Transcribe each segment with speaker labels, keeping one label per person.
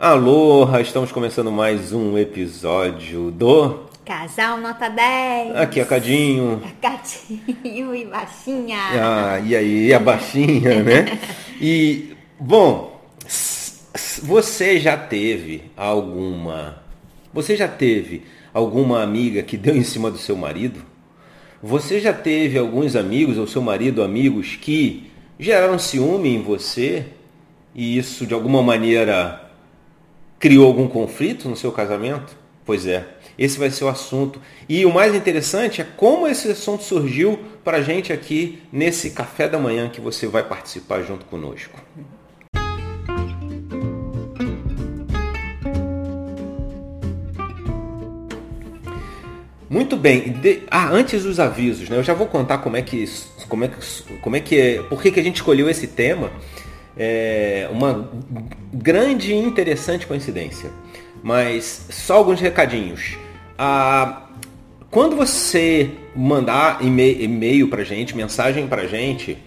Speaker 1: Aloha, estamos começando mais um episódio do
Speaker 2: Casal Nota 10.
Speaker 1: Aqui é Cadinho.
Speaker 2: Cadinho e Baixinha.
Speaker 1: Ah, e aí, a Baixinha, né? E, bom, você já teve alguma. Você já teve alguma amiga que deu em cima do seu marido? Você já teve alguns amigos, ou seu marido, amigos, que geraram ciúme em você e isso de alguma maneira criou algum conflito no seu casamento? Pois é, esse vai ser o assunto. E o mais interessante é como esse assunto surgiu para a gente aqui nesse café da manhã que você vai participar junto conosco. Muito bem. De... Ah, antes dos avisos, né? Eu já vou contar como é que, como é que, como é que é, por que, que a gente escolheu esse tema. É uma grande e interessante coincidência. Mas só alguns recadinhos. Ah, quando você mandar e-mail pra gente, mensagem pra gente,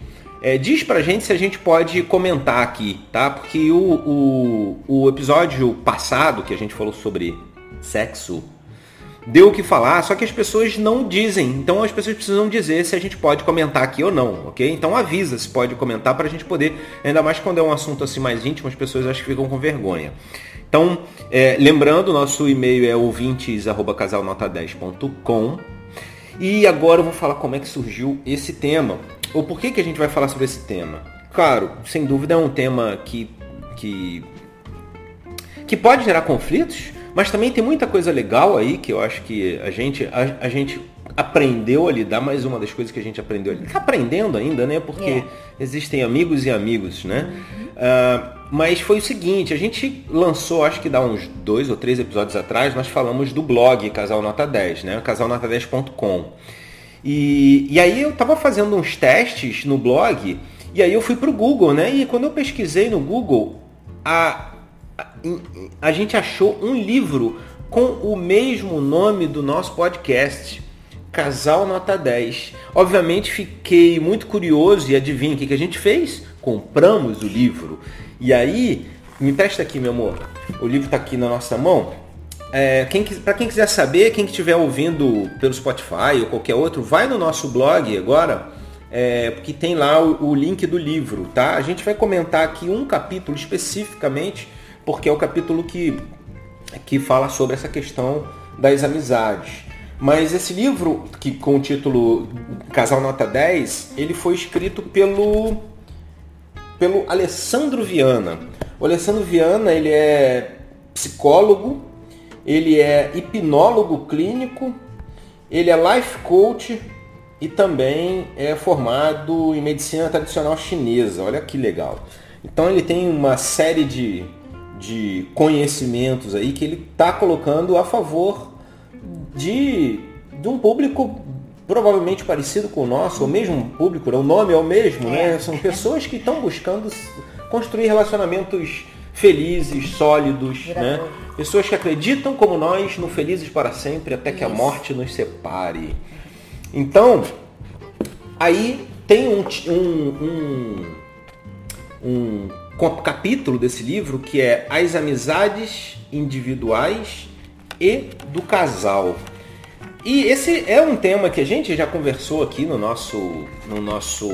Speaker 1: é, diz pra gente se a gente pode comentar aqui, tá? Porque o, o, o episódio passado que a gente falou sobre sexo deu o que falar, só que as pessoas não dizem. Então as pessoas precisam dizer se a gente pode comentar aqui ou não, ok? Então avisa se pode comentar para a gente poder, ainda mais quando é um assunto assim mais íntimo, as pessoas acho que ficam com vergonha. Então, é, lembrando, nosso e-mail é ouvintes@casalnota10.com. E agora eu vou falar como é que surgiu esse tema. Ou por que, que a gente vai falar sobre esse tema? Claro, sem dúvida é um tema que, que, que pode gerar conflitos, mas também tem muita coisa legal aí que eu acho que a gente, a, a gente aprendeu a lidar, mais uma das coisas que a gente aprendeu a lidar. Está aprendendo ainda, né? Porque é. existem amigos e amigos, né? Uhum. Uh, mas foi o seguinte, a gente lançou, acho que dá uns dois ou três episódios atrás, nós falamos do blog Casal Nota 10, né? casalnota10.com. E, e aí eu estava fazendo uns testes no blog, e aí eu fui para o Google, né? E quando eu pesquisei no Google, a a gente achou um livro com o mesmo nome do nosso podcast, Casal Nota 10. Obviamente fiquei muito curioso e adivinha o que, que a gente fez? Compramos o livro. E aí, me presta aqui, meu amor. O livro está aqui na nossa mão. É, quem, para quem quiser saber, quem estiver ouvindo pelo Spotify ou qualquer outro, vai no nosso blog agora, é, porque tem lá o, o link do livro, tá? A gente vai comentar aqui um capítulo especificamente porque é o capítulo que, que fala sobre essa questão das amizades. Mas esse livro, que com o título Casal Nota 10, ele foi escrito pelo, pelo Alessandro Viana. O Alessandro Viana ele é psicólogo, ele é hipnólogo clínico, ele é life coach e também é formado em medicina tradicional chinesa. Olha que legal. Então ele tem uma série de de conhecimentos aí que ele está colocando a favor de, de um público provavelmente parecido com o nosso, o mesmo público, né? o nome é o mesmo, né? É. São pessoas que estão buscando construir relacionamentos felizes, sólidos, né? Pessoas que acreditam como nós no felizes para sempre até que a morte nos separe. Então, aí tem um, um, um, um capítulo desse livro que é As Amizades Individuais e do Casal. E esse é um tema que a gente já conversou aqui no nosso, no nosso,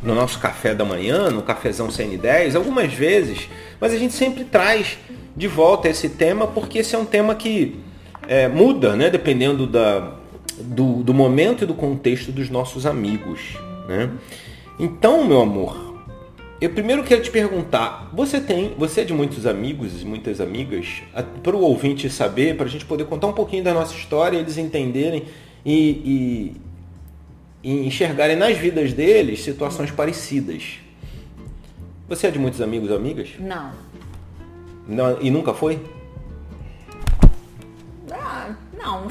Speaker 1: no nosso café da manhã, no cafezão CN10, algumas vezes, mas a gente sempre traz de volta esse tema porque esse é um tema que é, muda, né, dependendo da, do, do momento e do contexto dos nossos amigos. Né? Então, meu amor, eu primeiro quero te perguntar, você tem, você é de muitos amigos e muitas amigas, para o ouvinte saber, para a gente poder contar um pouquinho da nossa história, eles entenderem e, e, e enxergarem nas vidas deles situações parecidas. Você é de muitos amigos e amigas?
Speaker 2: Não.
Speaker 1: Não e nunca foi?
Speaker 2: Ah, não.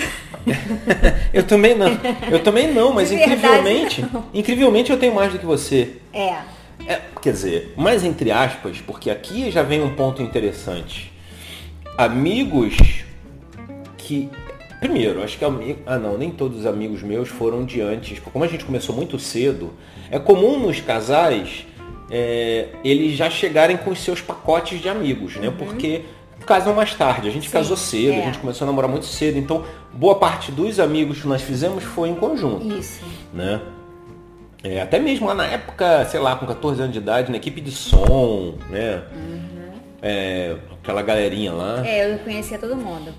Speaker 1: eu também não. Eu também não, mas incrivelmente, não. incrivelmente eu tenho mais do que você.
Speaker 2: É.
Speaker 1: É, quer dizer, mais entre aspas, porque aqui já vem um ponto interessante. Amigos que. Primeiro, acho que amigo. Ah não, nem todos os amigos meus foram de antes. Como a gente começou muito cedo, é comum nos casais é, eles já chegarem com os seus pacotes de amigos, né? Uhum. Porque casam mais tarde. A gente
Speaker 2: Sim,
Speaker 1: casou cedo,
Speaker 2: é.
Speaker 1: a gente começou a namorar muito cedo. Então, boa parte dos amigos que nós fizemos foi em conjunto,
Speaker 2: Isso.
Speaker 1: né? É, até mesmo lá na época, sei lá, com 14 anos de idade, na equipe de som, né? É, aquela galerinha lá.
Speaker 2: É, eu conhecia todo mundo.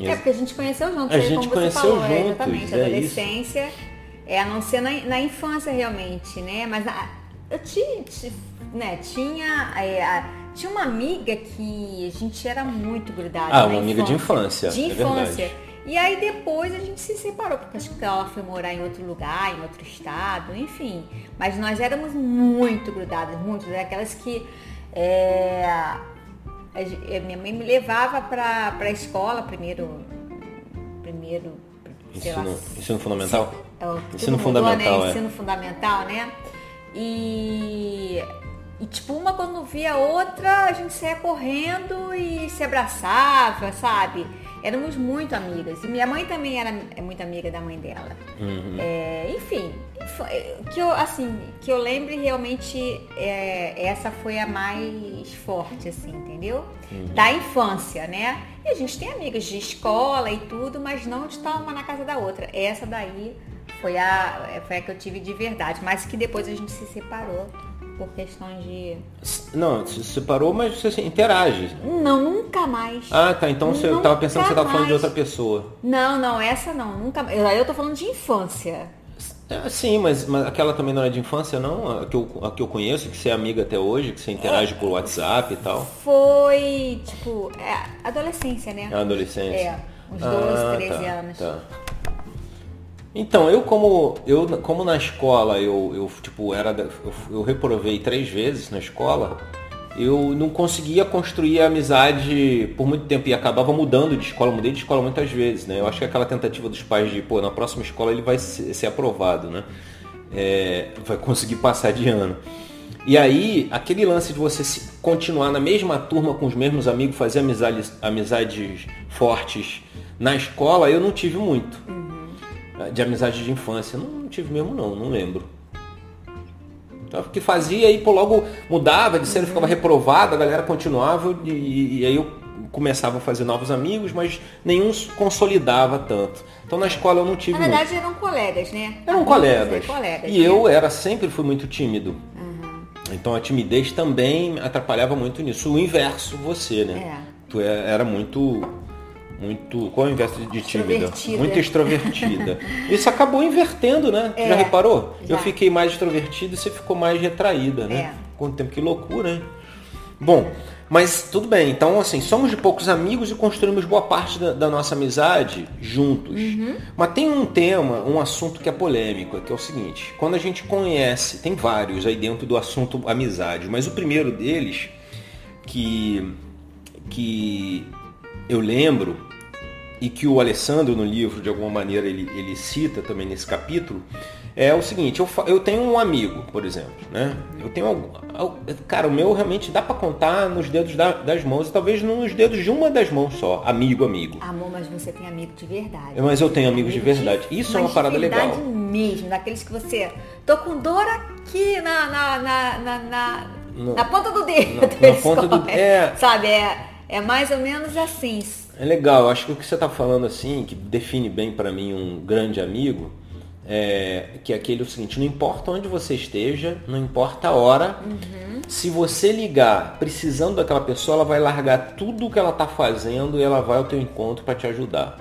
Speaker 2: É, porque a gente conheceu juntos,
Speaker 1: A
Speaker 2: aí,
Speaker 1: gente
Speaker 2: como você
Speaker 1: conheceu
Speaker 2: falou, é,
Speaker 1: juntos,
Speaker 2: exatamente.
Speaker 1: é
Speaker 2: adolescência, é, a não ser na, na infância realmente, né? Mas a- eu tinha, ti- né, tinha, é, a- tinha uma amiga que a gente era muito grudada.
Speaker 1: Ah,
Speaker 2: na
Speaker 1: uma amiga de infância,
Speaker 2: De
Speaker 1: é
Speaker 2: infância. E aí depois a gente se separou, porque acho que ela foi morar em outro lugar, em outro estado, enfim. Mas nós éramos muito grudadas, muito, daquelas que. é, minha mãe me levava para a escola primeiro, primeiro, sei lá,
Speaker 1: Ensino, ensino fundamental?
Speaker 2: é, tudo
Speaker 1: Ensino
Speaker 2: mudou,
Speaker 1: fundamental,
Speaker 2: né?
Speaker 1: é.
Speaker 2: Ensino fundamental, né? E, e tipo, uma quando via a outra, a gente saía correndo e se abraçava, sabe? Éramos muito amigas. E minha mãe também era é muito amiga da mãe dela.
Speaker 1: Uhum.
Speaker 2: É, enfim, que eu, assim, que eu lembre realmente, é, essa foi a mais forte, assim, entendeu? Da infância, né? E a gente tem amigas de escola e tudo, mas não de estar uma na casa da outra. Essa daí foi a, foi a que eu tive de verdade, mas que depois a gente se separou por questões de.
Speaker 1: Não, se separou, mas você se interage.
Speaker 2: Não, nunca mais.
Speaker 1: Ah, tá. Então você eu
Speaker 2: Nunca
Speaker 1: tava pensando que você tava falando de outra pessoa.
Speaker 2: Não, não, essa não, nunca mais. Eu, eu tô falando de infância.
Speaker 1: É, sim, mas, mas aquela também não é de infância, não? A que, eu, a que eu conheço, que você é amiga até hoje, que você interage por WhatsApp e tal.
Speaker 2: Foi, tipo, é, adolescência, né?
Speaker 1: É adolescência.
Speaker 2: É, uns 12, 13
Speaker 1: tá,
Speaker 2: anos.
Speaker 1: Tá. Então, eu como eu como na escola eu, eu tipo era eu, eu reprovei três vezes na escola, eu não conseguia construir a amizade por muito tempo e acabava mudando de escola, mudei de escola muitas vezes, né? Eu acho que aquela tentativa dos pais de, pô, na próxima escola ele vai ser, ser aprovado, né? É, vai conseguir passar de ano. E aí, aquele lance de você continuar na mesma turma com os mesmos amigos, fazer amizades, amizades fortes na escola, eu não tive muito. De amizade de infância. Não, não tive mesmo não, não lembro. Então, o que fazia pô, logo mudava, de cena ficava reprovado, a galera continuava e, e- e aí eu começava a fazer novos amigos, mas nenhum consolidava tanto. Então na escola eu não tive
Speaker 2: Na
Speaker 1: muito.
Speaker 2: verdade eram colegas, né?
Speaker 1: Eram
Speaker 2: Amigos,
Speaker 1: colegas.
Speaker 2: é, colegas,
Speaker 1: E
Speaker 2: né?
Speaker 1: eu era sempre fui muito tímido. Então a timidez também atrapalhava muito nisso. O inverso você, né?
Speaker 2: É.
Speaker 1: Tu é- era muito muito qual é o inverso de- tímida? Muito extrovertida. Isso acabou invertendo, né?
Speaker 2: É,
Speaker 1: Já reparou?
Speaker 2: já.
Speaker 1: Eu fiquei mais extrovertida e você ficou mais retraída, né?
Speaker 2: É.
Speaker 1: Quanto tempo que loucura, hein? Bom, mas tudo bem. Então, assim, somos de poucos amigos e construímos boa parte da, da nossa amizade juntos. Mas tem um tema, um assunto que é polêmico, que é o seguinte: quando a gente conhece, tem vários aí dentro do assunto amizade, mas o primeiro deles que que eu lembro e que o Alessandro no livro de alguma maneira ele, ele cita também nesse capítulo é o seguinte eu, eu tenho um amigo por exemplo né eu tenho algum, al- cara o meu realmente dá pra contar nos dedos da- das mãos e talvez nos dedos de uma das mãos só amigo amigo
Speaker 2: Amor, mas você tem amigo de verdade.
Speaker 1: Mas eu tenho amigos de verdade. Isso é uma parada
Speaker 2: de verdade
Speaker 1: legal.
Speaker 2: mesmo, daqueles que você. Tô com dor aqui na, na, na, na, na, na ponta do dedo.
Speaker 1: na ponta do- é.
Speaker 2: Sabe, é, é mais ou menos assim.
Speaker 1: É legal, acho que o que você está falando assim, que define bem para mim um grande amigo, é que é aquele o seguinte, não importa onde você esteja, não importa a hora, se você ligar precisando daquela pessoa, ela vai largar tudo o que ela está fazendo e ela vai ao teu encontro para te ajudar.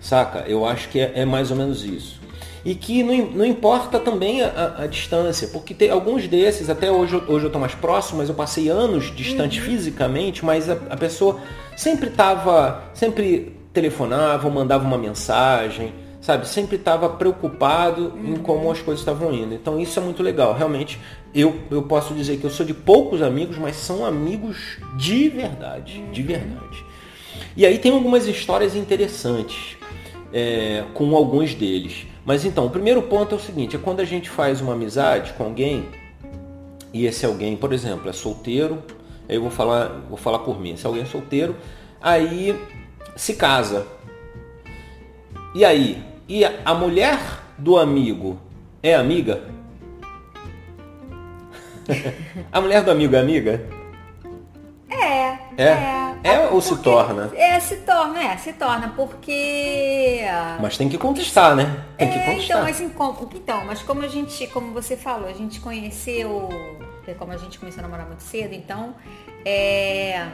Speaker 1: Saca? Eu acho que é, é mais ou menos isso. E que não, não importa também a, a- a distância, porque tem alguns desses, até hoje, eu- hoje eu estou mais próximo, mas eu passei anos distante fisicamente, mas a, a pessoa sempre estava, sempre telefonava, mandava uma mensagem, sabe? Sempre estava preocupado em como as coisas estavam indo. Então isso é muito legal. Realmente, eu, eu posso dizer que eu sou de poucos amigos, mas são amigos de verdade, de verdade. E aí tem algumas histórias interessantes é, com alguns deles. Mas então, o primeiro ponto é o seguinte, é quando a gente faz uma amizade com alguém, e esse alguém, por exemplo, é solteiro, aí eu vou falar, vou falar por mim, se alguém é solteiro, aí se casa. E aí? E a, a mulher do amigo é amiga? a mulher do amigo é amiga?
Speaker 2: É,
Speaker 1: É? É ou se torna?
Speaker 2: É, se torna, é, se torna, porque.
Speaker 1: Mas tem que conquistar, né? Tem que
Speaker 2: É,
Speaker 1: conquistar.
Speaker 2: então, mas, em com- então, mas como a gente, como você falou, a gente conheceu, é, como a gente começou a namorar muito cedo, então é,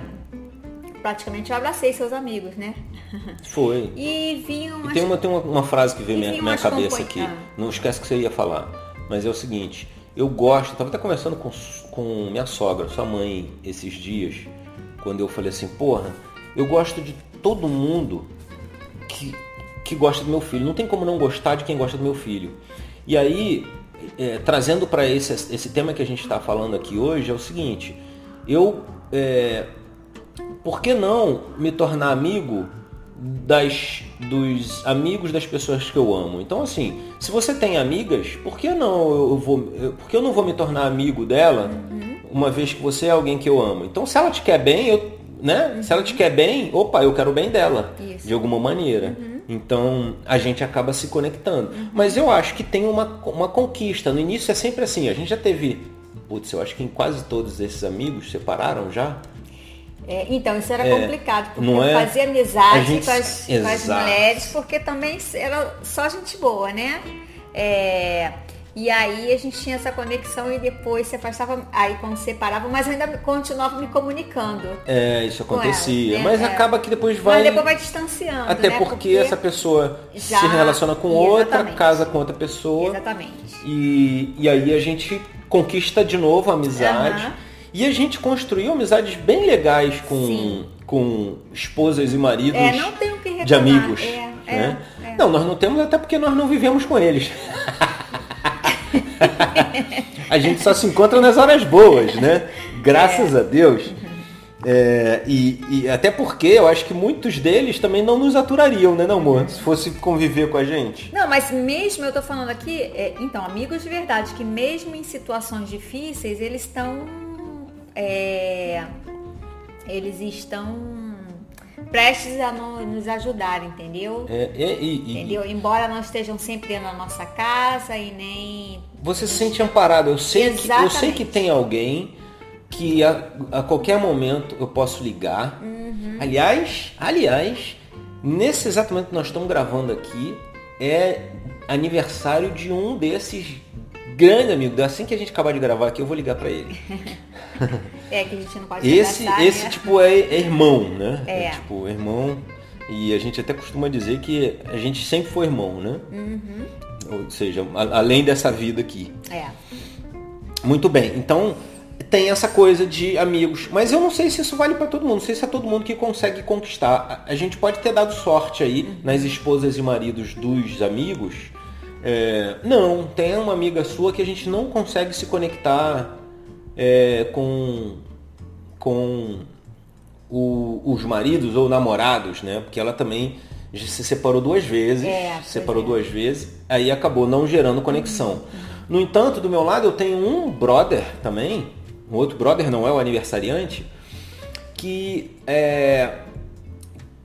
Speaker 2: praticamente eu abracei seus amigos, né?
Speaker 1: Foi.
Speaker 2: E vinham
Speaker 1: E
Speaker 2: as-
Speaker 1: tem uma, tem uma, uma frase que veio na minha, minha cabeça aqui.
Speaker 2: Ah.
Speaker 1: Não esquece que você ia falar. Mas é o seguinte, eu gosto, tava até conversando com, com minha sogra, sua mãe, esses dias, quando eu falei assim, porra, eu gosto de todo mundo que, que gosta do meu filho. Não tem como não gostar de quem gosta do meu filho. E aí, é, trazendo para esse, esse tema que a gente está falando aqui hoje, é o seguinte, eu. é, por que não me tornar amigo das, dos amigos das pessoas que eu amo? Então, assim, se você tem amigas, por que não eu vou, por que eu não vou me tornar amigo dela, uma vez que você é alguém que eu amo? Então, se ela te quer bem, eu, né? Se ela te quer bem, opa, eu quero o bem dela,
Speaker 2: Isso.
Speaker 1: de alguma maneira. Então, a gente acaba se conectando. Mas eu acho que tem uma, uma conquista. No início é sempre assim, a gente já teve Putz, eu acho que em quase todos esses amigos separaram já.
Speaker 2: É, então, isso era
Speaker 1: É,
Speaker 2: complicado, porque
Speaker 1: não
Speaker 2: eu
Speaker 1: é?
Speaker 2: fazia amizade
Speaker 1: gente-
Speaker 2: com, as, com as mulheres, porque também era só gente boa, né? É, e aí a gente tinha essa conexão e depois se afastava, aí quando separava, mas ainda continuava me comunicando.
Speaker 1: É, isso acontecia.
Speaker 2: elas, né?
Speaker 1: Mas
Speaker 2: É.
Speaker 1: acaba que depois vai.
Speaker 2: Mas depois vai distanciando,
Speaker 1: Até
Speaker 2: né?
Speaker 1: porque, essa pessoa
Speaker 2: Já-
Speaker 1: se relaciona com outra,
Speaker 2: Exatamente.
Speaker 1: casa com outra pessoa.
Speaker 2: Exatamente.
Speaker 1: E, e aí a gente conquista de novo a amizade.
Speaker 2: Aham.
Speaker 1: E a gente construiu amizades bem legais com,
Speaker 2: Sim.
Speaker 1: com esposas e maridos
Speaker 2: É, não tem o que reclamar.
Speaker 1: de amigos.
Speaker 2: É, é,
Speaker 1: né?
Speaker 2: é.
Speaker 1: Não, nós não temos até porque nós não vivemos com eles. a gente só se encontra nas horas boas, né? Graças a Deus. É, e, e até porque eu acho que muitos deles também não nos aturariam, né, não, amor? Se fosse conviver com a gente.
Speaker 2: Não, mas mesmo eu tô falando aqui, é, então, amigos de verdade, que mesmo em situações difíceis, eles estão. é, eles estão prestes a no- nos ajudar, entendeu?
Speaker 1: É, e- e- e-
Speaker 2: Entendeu? Embora não estejam sempre da nossa casa e nem.
Speaker 1: Você se sente amparado. Eu sei, que, eu sei que tem alguém que a, a qualquer momento eu posso ligar.
Speaker 2: Uhum.
Speaker 1: Aliás, aliás, nesse exato momento que nós estamos gravando aqui, é aniversário de um desses grandes amigos. Assim que a gente acabar de gravar aqui, eu vou ligar para ele.
Speaker 2: É que a gente não pode
Speaker 1: Esse, esse
Speaker 2: né?
Speaker 1: tipo é, é irmão, né?
Speaker 2: É.
Speaker 1: tipo irmão. E a gente até costuma dizer que a gente sempre foi irmão, né?
Speaker 2: Uhum.
Speaker 1: Ou seja, a- além dessa vida aqui.
Speaker 2: É.
Speaker 1: Muito bem, então tem essa coisa de amigos, mas eu não sei se isso vale para todo mundo, não sei se é todo mundo que consegue conquistar. A a gente pode ter dado sorte aí nas esposas e maridos dos amigos. É, não, tem uma amiga sua que a gente não consegue se conectar é, com, com o- os maridos ou namorados, né? Porque ela também se separou duas vezes,
Speaker 2: É,
Speaker 1: se separou
Speaker 2: é.
Speaker 1: duas vezes, aí acabou não gerando conexão. No entanto, do meu lado eu tenho um brother também, um outro brother não é o aniversariante, que é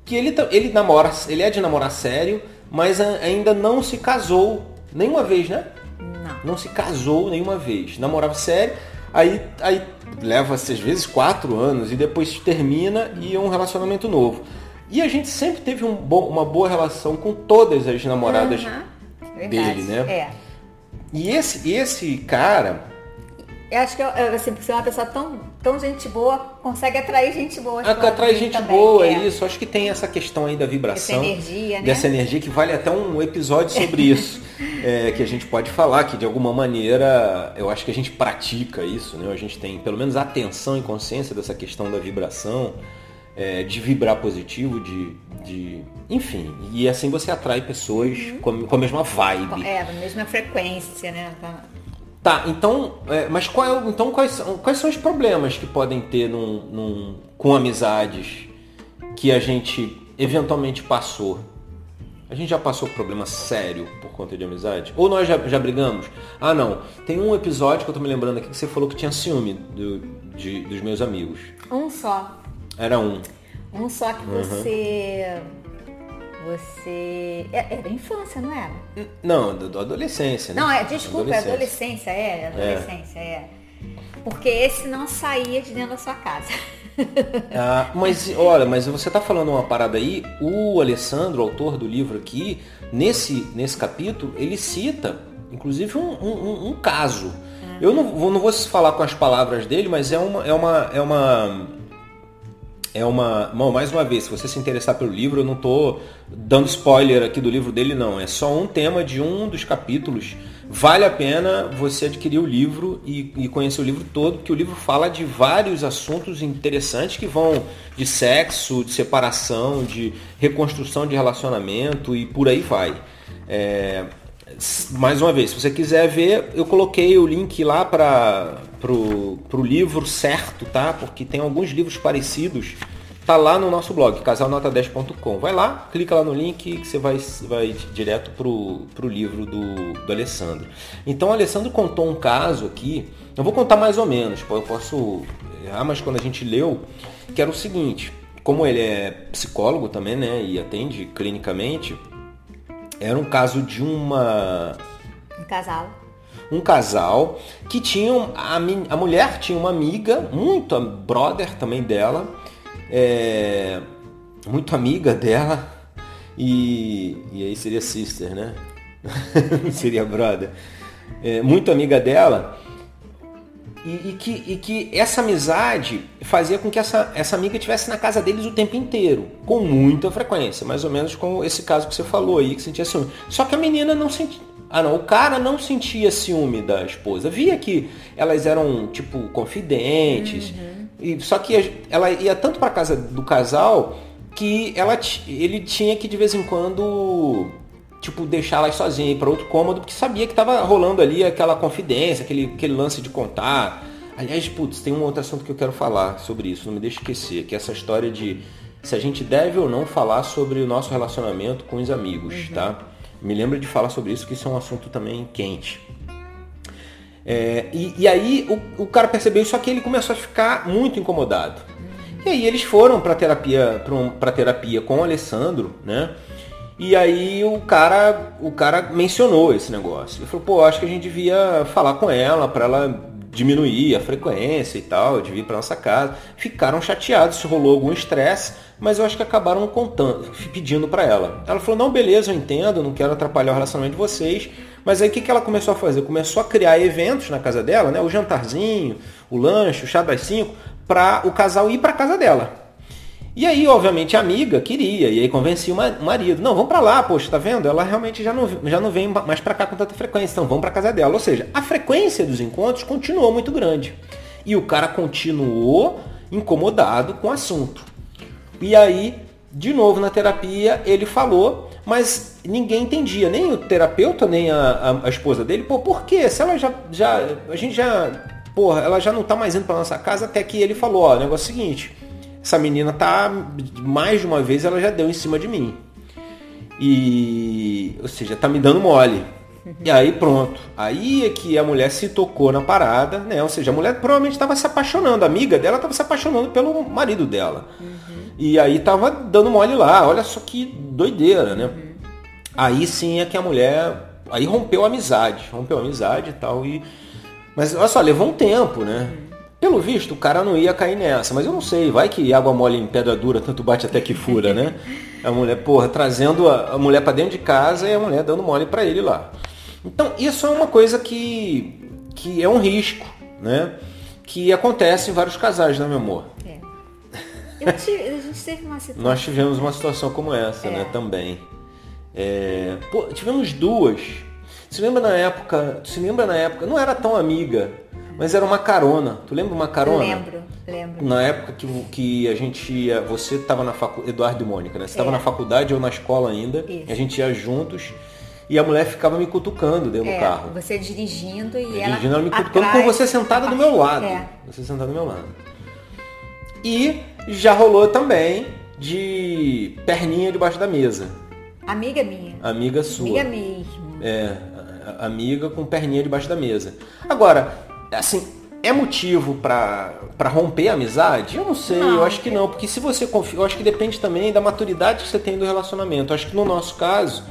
Speaker 1: que ele, ele namora, ele é de namorar sério, mas ainda não se casou nenhuma vez, né?
Speaker 2: Não.
Speaker 1: Não se casou nenhuma vez. Namorava sério, aí, aí leva às vezes quatro anos e depois termina e é um relacionamento novo. E a gente sempre teve um bo- uma boa relação com todas as namoradas.
Speaker 2: Verdade.
Speaker 1: dele, né?
Speaker 2: É.
Speaker 1: E esse, esse cara,
Speaker 2: Eu acho que assim, por ser uma pessoa tão, tão gente boa, consegue atrair gente boa.
Speaker 1: a- atrai
Speaker 2: mim
Speaker 1: gente
Speaker 2: também,
Speaker 1: boa,
Speaker 2: é.
Speaker 1: isso. Acho que tem essa questão aí da vibração.
Speaker 2: Essa energia, né?
Speaker 1: Dessa energia que vale até um episódio sobre isso. é, que a gente pode falar que de alguma maneira eu acho que a gente pratica isso, né? A gente tem pelo menos atenção e consciência dessa questão da vibração, é, de vibrar positivo, de, de. Enfim. E assim você atrai pessoas
Speaker 2: Uhum.
Speaker 1: com, a- com a mesma vibe.
Speaker 2: É, na mesma frequência, né? Tá-
Speaker 1: então, é, mas qual é então quais são, quais são os problemas que podem ter num, num- com amizades que a gente eventualmente passou? A gente já passou problema sério por conta de amizade? Ou nós já, já brigamos? Ah, não. Tem um episódio que eu tô me lembrando aqui que você falou que tinha ciúme do- de- dos meus amigos.
Speaker 2: Um só.
Speaker 1: Era um.
Speaker 2: Um só que
Speaker 1: Uhum.
Speaker 2: você. Você. É, é da infância, não era?
Speaker 1: Não, da da adolescência, né?
Speaker 2: Não, é, desculpa, é
Speaker 1: Adolescência.
Speaker 2: adolescência, é, adolescência, é. Porque esse não saía de dentro da sua casa.
Speaker 1: Ah, mas olha, mas você está falando uma parada aí, o Alessandro, autor do livro aqui, nesse, nesse capítulo, ele cita, inclusive, um, um, um caso. Uhum. Eu não vou, não vou falar com as palavras dele, mas é uma, é uma, é uma é uma. Bom, mais uma vez, se você se interessar pelo livro, eu não estou dando spoiler aqui do livro dele, não. É só um tema de um dos capítulos. Vale a pena você adquirir o livro e, e conhecer o livro todo, porque o livro fala de vários assuntos interessantes que vão de sexo, de separação, de reconstrução de relacionamento e por aí vai. É, mais uma vez, se você quiser ver, eu coloquei o link lá para pro, livro certo, tá? Porque tem alguns livros parecidos. Tá lá no nosso blog, casalnota10.com. Vai lá, clica lá no link que você vai, vai direto pro, livro do, do Alessandro. Então o Alessandro contou um caso aqui, eu vou contar mais ou menos, eu posso. Ah, mas quando a gente leu, que era o seguinte, como ele é psicólogo também, né? E atende clinicamente, era um caso de uma.
Speaker 2: Um casal
Speaker 1: um casal que tinham a, a mulher tinha uma amiga muito brother também dela é, muito amiga dela e, e aí seria sister né seria brother é, muito amiga dela e, e, que, e que essa amizade fazia com que essa, essa amiga estivesse na casa deles o tempo inteiro, com muita frequência, mais ou menos como esse caso que você falou aí, que sentia ciúme. Só que a menina não sentia, ah não, o cara não sentia ciúme da esposa. Via que elas eram, tipo, confidentes. Uhum. E, só que ela ia tanto para casa do casal que ela, ele tinha que de vez em quando tipo deixar elas sozinhas ir para outro cômodo porque sabia que estava rolando ali aquela confidência, aquele, aquele lance de contar. Aliás, putz, tem um outro assunto que eu quero falar sobre isso, não me deixe esquecer, que é essa história de se a gente deve ou não falar sobre o nosso relacionamento com os amigos, uhum. tá? Me lembro de falar sobre isso, que isso é um assunto também quente. É, e, e, aí o, o, cara percebeu isso, só que ele começou a ficar muito incomodado. E aí eles foram para terapia, para terapia com o Alessandro, né? E aí o cara, o cara mencionou esse negócio. Ele falou, pô, acho que a gente devia falar com ela para ela diminuir a frequência e tal, de vir para nossa casa. Ficaram chateados se rolou algum estresse mas eu acho que acabaram contando, pedindo para ela. Ela falou: não, beleza, eu entendo, não quero atrapalhar o relacionamento de vocês. Mas aí o que, que ela começou a fazer? Começou a criar eventos na casa dela, né? O jantarzinho, o lanche, o chá das cinco, para o casal ir para casa dela. E aí, obviamente, a amiga queria, e aí convencia o marido. Não, vamos para lá, poxa, tá vendo? Ela realmente já não, já não vem mais para cá com tanta frequência, então vamos para casa dela. Ou seja, a frequência dos encontros continuou muito grande. E o cara continuou incomodado com o assunto. E aí, de novo na terapia, ele falou, mas ninguém entendia, nem o terapeuta, nem a, a, a esposa dele. Pô, por quê? Se ela já, já. A gente já. Porra, ela já não tá mais indo pra nossa casa, até que ele falou, ó, o negócio é o seguinte, essa menina tá. Mais de uma vez ela já deu em cima de mim. E. Ou seja, tá me dando mole. E aí pronto. Aí é que a mulher se tocou na parada, né? Ou seja, a mulher provavelmente estava se apaixonando. A amiga dela estava se apaixonando pelo marido dela. Uhum. E aí tava dando mole lá. Olha só que doideira, né? Uhum. Aí sim é que a mulher. Aí rompeu a amizade. Rompeu a amizade e tal. E... Mas olha só, levou um tempo, né? Uhum. Pelo visto, o cara não ia cair nessa, mas eu não sei, vai que água mole em pedra dura, tanto bate até que fura, né? A mulher, porra, trazendo a, a mulher para dentro de casa e a mulher dando mole para ele lá. Então, isso é uma coisa que, que é um risco, né? Que acontece em vários casais, né, meu amor? É.
Speaker 2: Tive, a gente teve uma situação.
Speaker 1: Nós tivemos uma situação como essa, né, é. né? Também. É, pô, tivemos duas. Se lembra na época? Se lembra na época? Não era tão amiga, mas era uma carona. Tu lembra uma carona?
Speaker 2: Lembro, lembro.
Speaker 1: Na época que, que a gente ia. Você estava na faculdade. Eduardo e Mônica, né? Você estava é. na faculdade ou na escola ainda. Isso. A gente ia juntos e a mulher ficava me cutucando dentro
Speaker 2: é,
Speaker 1: do carro.
Speaker 2: Você dirigindo e ela.
Speaker 1: Dirigindo, ela me cutucando atrás, com você sentada do meu lado. É. Você sentada do meu lado. E já rolou também de perninha debaixo da mesa.
Speaker 2: Amiga minha.
Speaker 1: Amiga sua.
Speaker 2: Amiga mesmo.
Speaker 1: É, amiga com perninha debaixo da mesa. Agora, assim, é motivo para romper a amizade? Eu não sei, não, eu acho que não, porque se você confia, eu acho que depende também da maturidade que você tem do relacionamento. Eu acho que no nosso caso,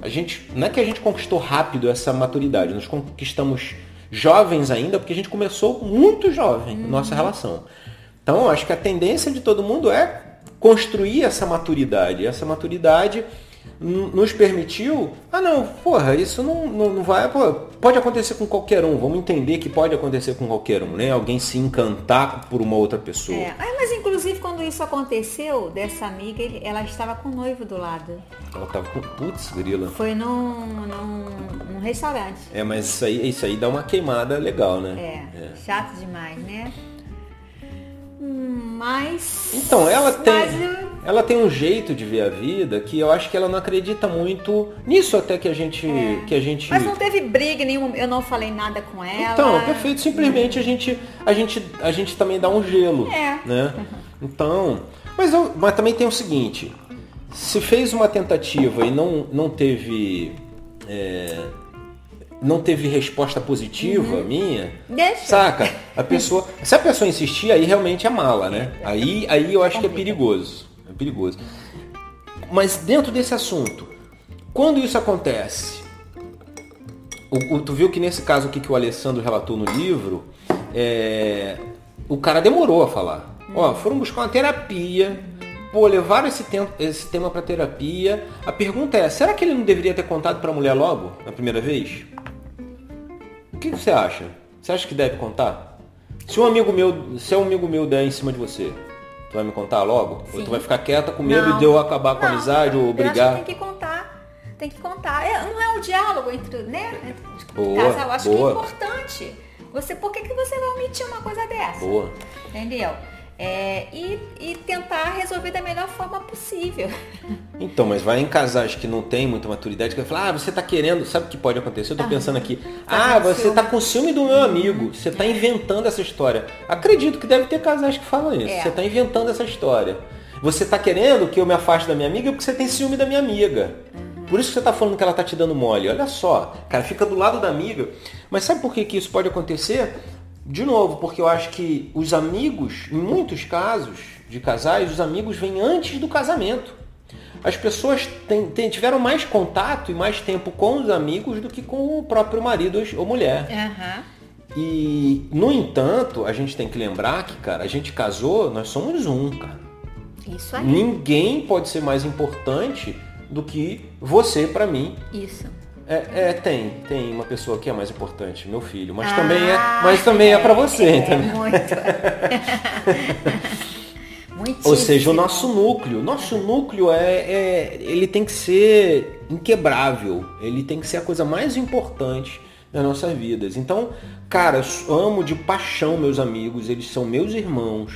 Speaker 1: a gente não é que a gente conquistou rápido essa maturidade, nós conquistamos jovens ainda, porque a gente começou muito jovem uhum. nossa relação. Então, acho que a tendência de todo mundo é construir essa maturidade. Essa maturidade nos permitiu, ah não, porra, isso não, não, não vai, pô, pode acontecer com qualquer um, vamos entender que pode acontecer com qualquer um, né? Alguém se encantar por uma outra pessoa. É.
Speaker 2: Mas inclusive quando isso aconteceu, dessa amiga, ela estava com o noivo do lado.
Speaker 1: Ela estava com, putz, grila.
Speaker 2: Foi num, num, num, restaurante.
Speaker 1: É, mas isso aí, isso aí dá uma queimada legal,
Speaker 2: né? É, é. chato demais, né? Mas.
Speaker 1: Então, ela tem. Ela tem um jeito de ver a vida que eu acho que ela não acredita muito nisso até que a gente. É. Que a gente...
Speaker 2: Mas não teve briga nenhuma, eu não falei nada com ela.
Speaker 1: Então, perfeito. Simplesmente a gente, a gente, a gente também dá um gelo. É. Né? Então. Mas, eu, mas também tem o seguinte, se fez uma tentativa e não, não teve. É, não teve resposta positiva uhum. minha,
Speaker 2: Deixa.
Speaker 1: saca? A pessoa, se a pessoa insistir, aí realmente é mala, né? Aí, aí eu acho que é perigoso, é perigoso. Mas dentro desse assunto, quando isso acontece, o, o, tu viu que nesse caso aqui que o Alessandro relatou no livro, é, o cara demorou a falar. Ó, foram buscar uma terapia, pô, levaram esse, tempo, esse tema para terapia. A pergunta é, será que ele não deveria ter contado para a mulher logo, na primeira vez? Que você acha? Você acha que deve contar? Se um amigo meu, se um amigo meu der em cima de você, tu vai me contar logo? Sim. Ou tu vai ficar quieta com medo não. de eu acabar com a amizade ou brigar?
Speaker 2: tem que contar. Tem que contar. É, não é o diálogo entre, né? Entre boa, casal. Eu acho boa. que é importante. Você, por que, que você vai omitir uma coisa dessa?
Speaker 1: Boa.
Speaker 2: Entendeu? É, e, e, tentar resolver da melhor forma possível.
Speaker 1: Então, mas vai em casais que não tem muita maturidade, que vai falar, ah, você está querendo, sabe o que pode acontecer? Eu estou ah, pensando aqui, tá ah, você está com ciúme do meu amigo, você está inventando essa história. Acredito que deve ter casais que falam isso, é. você está inventando essa história. Você está querendo que eu me afaste da minha amiga porque você tem ciúme da minha amiga. Uhum. Por isso que você está falando que ela está te dando mole. Olha só, cara, fica do lado da amiga. Mas sabe por que, que isso pode acontecer? De novo, porque eu acho que os amigos, em muitos casos de casais, os amigos vêm antes do casamento. As pessoas tiveram mais contato e mais tempo com os amigos do que com o próprio marido ou mulher.
Speaker 2: Uhum.
Speaker 1: E, no entanto, a gente tem que lembrar que, cara, a gente casou, nós somos um, cara.
Speaker 2: Isso aí.
Speaker 1: Ninguém pode ser mais importante do que você para mim.
Speaker 2: Isso.
Speaker 1: É, é, tem, tem uma pessoa que é mais importante, meu filho, mas ah, também é, mas também é, é para você, é, entendeu?
Speaker 2: Muito.
Speaker 1: Ou seja, o nosso núcleo, nosso núcleo é, é, ele tem que ser inquebrável, ele tem que ser a coisa mais importante das nossas vidas. Então, cara, eu amo de paixão meus amigos, eles são meus irmãos,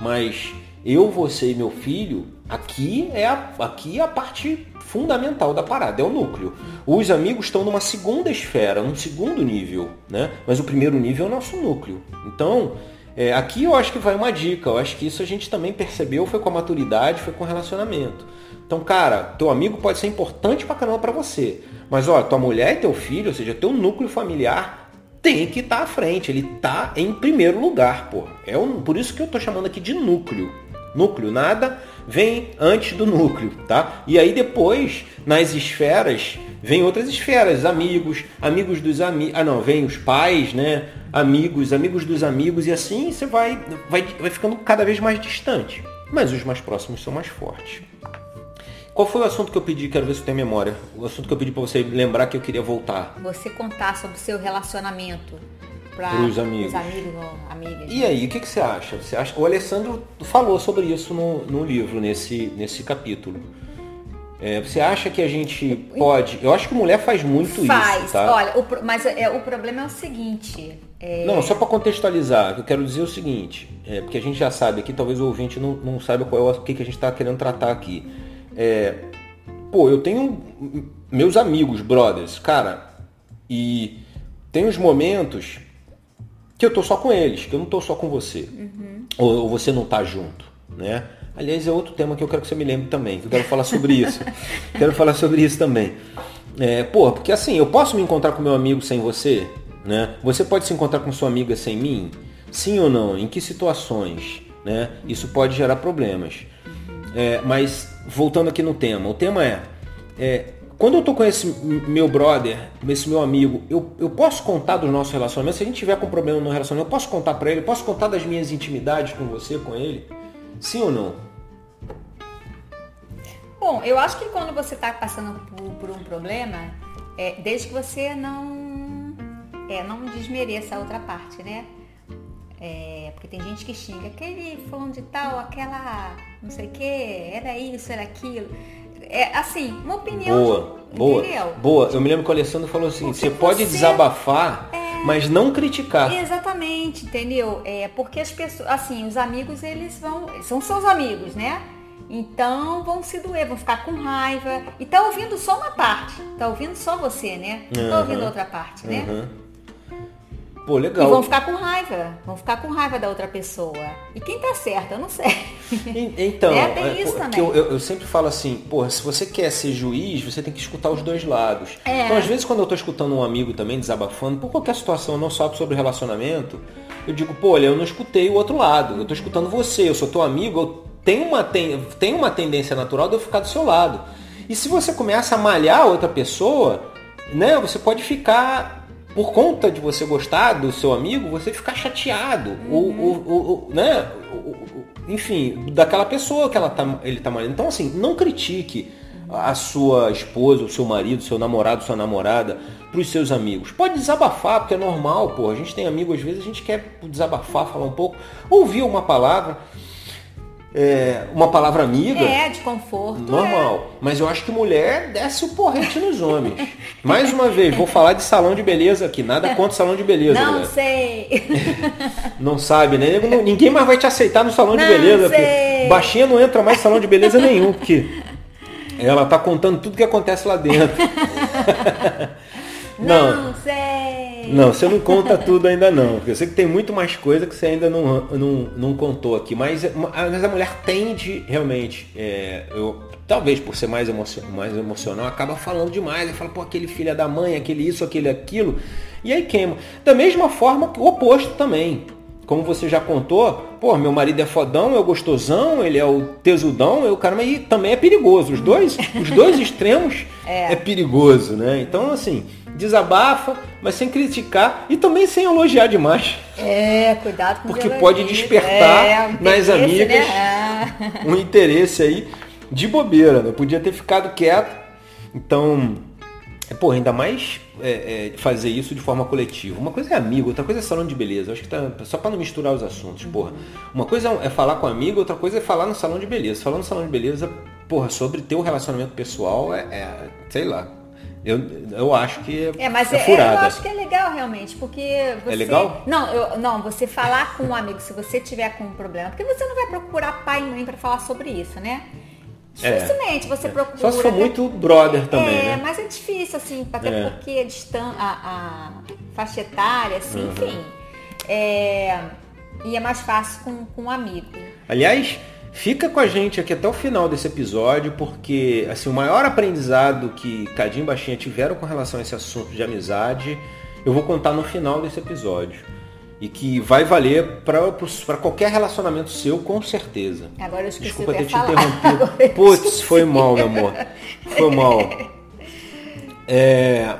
Speaker 1: mas eu, você e meu filho, aqui é a, aqui é a parte fundamental da parada, é o núcleo. Os amigos estão numa segunda esfera, num segundo nível, né? Mas o primeiro nível é o nosso núcleo. Então, é, aqui eu acho que vai uma dica, eu acho que isso a gente também percebeu, foi com a maturidade, foi com o relacionamento. Então, cara, teu amigo pode ser importante pra caramba pra você. Mas, ó, tua mulher e teu filho, ou seja, teu núcleo familiar tem que estar tá à frente, ele tá em primeiro lugar, pô. É um, por isso que eu tô chamando aqui de núcleo. Núcleo, nada vem antes do núcleo, tá? E aí depois, nas esferas, vem outras esferas, amigos, amigos dos amigos, ah não, vem os pais, né? Amigos, amigos dos amigos e assim você vai, vai, vai ficando cada vez mais distante. Mas os mais próximos são mais fortes. Qual foi o assunto que eu pedi? Quero ver se tem memória. O assunto que eu pedi para você lembrar que eu queria voltar.
Speaker 2: Você contar sobre o seu relacionamento para
Speaker 1: os amigos.
Speaker 2: amigos amigas.
Speaker 1: E aí, o que, que você acha? Você acha? O Alessandro falou sobre isso no, no livro, nesse, nesse capítulo. É, você acha que a gente pode. Eu acho que mulher faz muito
Speaker 2: faz.
Speaker 1: isso. Tá?
Speaker 2: Olha, o, mas é, o problema é o seguinte. É...
Speaker 1: Não, só para contextualizar, eu quero dizer o seguinte, é, porque a gente já sabe aqui, talvez o ouvinte não, não saiba qual é o que, que a gente está querendo tratar aqui. É, pô, eu tenho meus amigos, brothers, cara, e tem os momentos que eu tô só com eles, que eu não tô só com você. Uhum. Ou, ou, você não tá junto, né? Aliás, é outro tema que eu quero que você me lembre também, que eu quero falar sobre isso. quero falar sobre isso também. É, pô, porque assim, eu posso me encontrar com meu amigo sem você, né? Você pode se encontrar com sua amiga sem mim? Sim ou não? Em que situações? Né? Isso pode gerar problemas. É, mas voltando aqui no tema, o tema é, é quando eu tô com esse meu brother, esse meu amigo, eu, eu posso contar do nosso relacionamento? Se a gente tiver com problema no relacionamento, eu posso contar para ele? Eu posso contar das minhas intimidades com você, com ele? Sim ou não?
Speaker 2: Bom, eu acho que quando você está passando por, por, um problema, é, desde que você não, é, não desmereça a outra parte, né? É, porque tem gente que xinga, aquele falando de tal, aquela não sei o que, era isso, era aquilo é assim, uma opinião.
Speaker 1: Boa, boa, entendeu? boa. Eu me lembro que o Alessandro falou assim: porque você pode você... desabafar, é... mas não criticar.
Speaker 2: Exatamente, entendeu? É porque as pessoas, assim, os amigos eles vão, são seus amigos, né? Então vão se doer, vão ficar com raiva. E tá ouvindo só uma parte, tá ouvindo só você, né? Não uhum. tá ouvindo outra parte, né? Uhum.
Speaker 1: Pô, legal.
Speaker 2: E vão ficar com raiva. Vão ficar com raiva da outra pessoa. E quem tá certo, eu não sei.
Speaker 1: Então, é, tem é, isso também. Eu, eu, sempre falo assim, porra, se você quer ser juiz, você tem que escutar os dois lados. É. Então, às vezes, quando eu tô escutando um amigo também desabafando, por qualquer situação, não só sobre relacionamento, eu digo, pô, olha, eu não escutei o outro lado. Eu tô escutando você, eu sou teu amigo, eu tenho uma, ten... tenho uma tendência natural de eu ficar do seu lado. E se você começa a malhar outra pessoa, né, você pode ficar por conta de você gostar do seu amigo, você ficar chateado. Uhum. Ou, ou, ou, né? enfim, daquela pessoa que ela tá, ele tá malhando. Então, assim, não critique a sua esposa, o seu marido, o seu namorado, sua namorada para os seus amigos. Pode desabafar, porque é normal, pô. A gente tem amigos, às vezes a gente quer desabafar, falar um pouco, ouvir uma palavra é, uma palavra amiga.
Speaker 2: É, de conforto.
Speaker 1: Normal. É. Mas eu acho que mulher desce o porrete nos homens. Mais uma vez, vou falar de salão de beleza aqui. Nada contra salão de beleza.
Speaker 2: Não
Speaker 1: galera.
Speaker 2: sei.
Speaker 1: Não sabe, né? Ninguém mais vai te aceitar no salão não de beleza. Sei. Baixinha não entra mais em salão de beleza nenhum, porque ela tá contando tudo que acontece lá dentro.
Speaker 2: não, não sei.
Speaker 1: Não, você não conta tudo ainda não. Porque eu sei que tem muito mais coisa que você ainda não, não, não contou aqui. Mas, mas a mulher tende realmente, é, eu, talvez por ser mais, emocio, mais emocional, acaba falando demais. E fala, pô, aquele filho da mãe, aquele isso, aquele aquilo. E aí queima. Da mesma forma que o oposto também. Como você já contou, pô, meu marido é fodão, é o gostosão, ele é o tesudão, eu, cara, mas também é perigoso. Os dois, os dois extremos é. é perigoso, né? Então, assim, desabafa, mas sem criticar e também sem elogiar demais.
Speaker 2: É, cuidado com
Speaker 1: Porque pode despertar é, um nas amigas né? um interesse aí de bobeira, né? Podia ter ficado quieto. Então, pô, ainda mais é, é, fazer isso de forma coletiva. Uma coisa é amigo, outra coisa é salão de beleza. Eu acho que tá só para não misturar os assuntos, porra. Uma coisa é falar com amigo, outra coisa é falar no salão de beleza. Falando no salão de beleza, porra, sobre teu relacionamento pessoal é, é sei lá, eu, eu acho que
Speaker 2: é, mas é, é furada. eu acho que é legal realmente, porque você...
Speaker 1: É legal?
Speaker 2: Não, eu, não, você falar com um amigo se você tiver com um problema, porque você não vai procurar pai e mãe para falar sobre isso, né? É. Dificilmente é, você procura.
Speaker 1: Só se for muito brother também.
Speaker 2: É,
Speaker 1: né?
Speaker 2: mas é difícil, assim, até é. porque a, distan a, a faixa etária, assim, uhum. enfim. É, e é mais fácil com, com um amigo.
Speaker 1: Aliás, Fica com a gente aqui até o final desse episódio, porque assim, o maior aprendizado que Cadinho e Baixinha tiveram com relação a esse assunto de amizade, eu vou contar no final desse episódio. E que vai valer para qualquer relacionamento seu, com certeza.
Speaker 2: Agora eu esqueci
Speaker 1: Desculpa ter te
Speaker 2: falar.
Speaker 1: interrompido. Putz, foi mal, meu amor. Foi mal. É,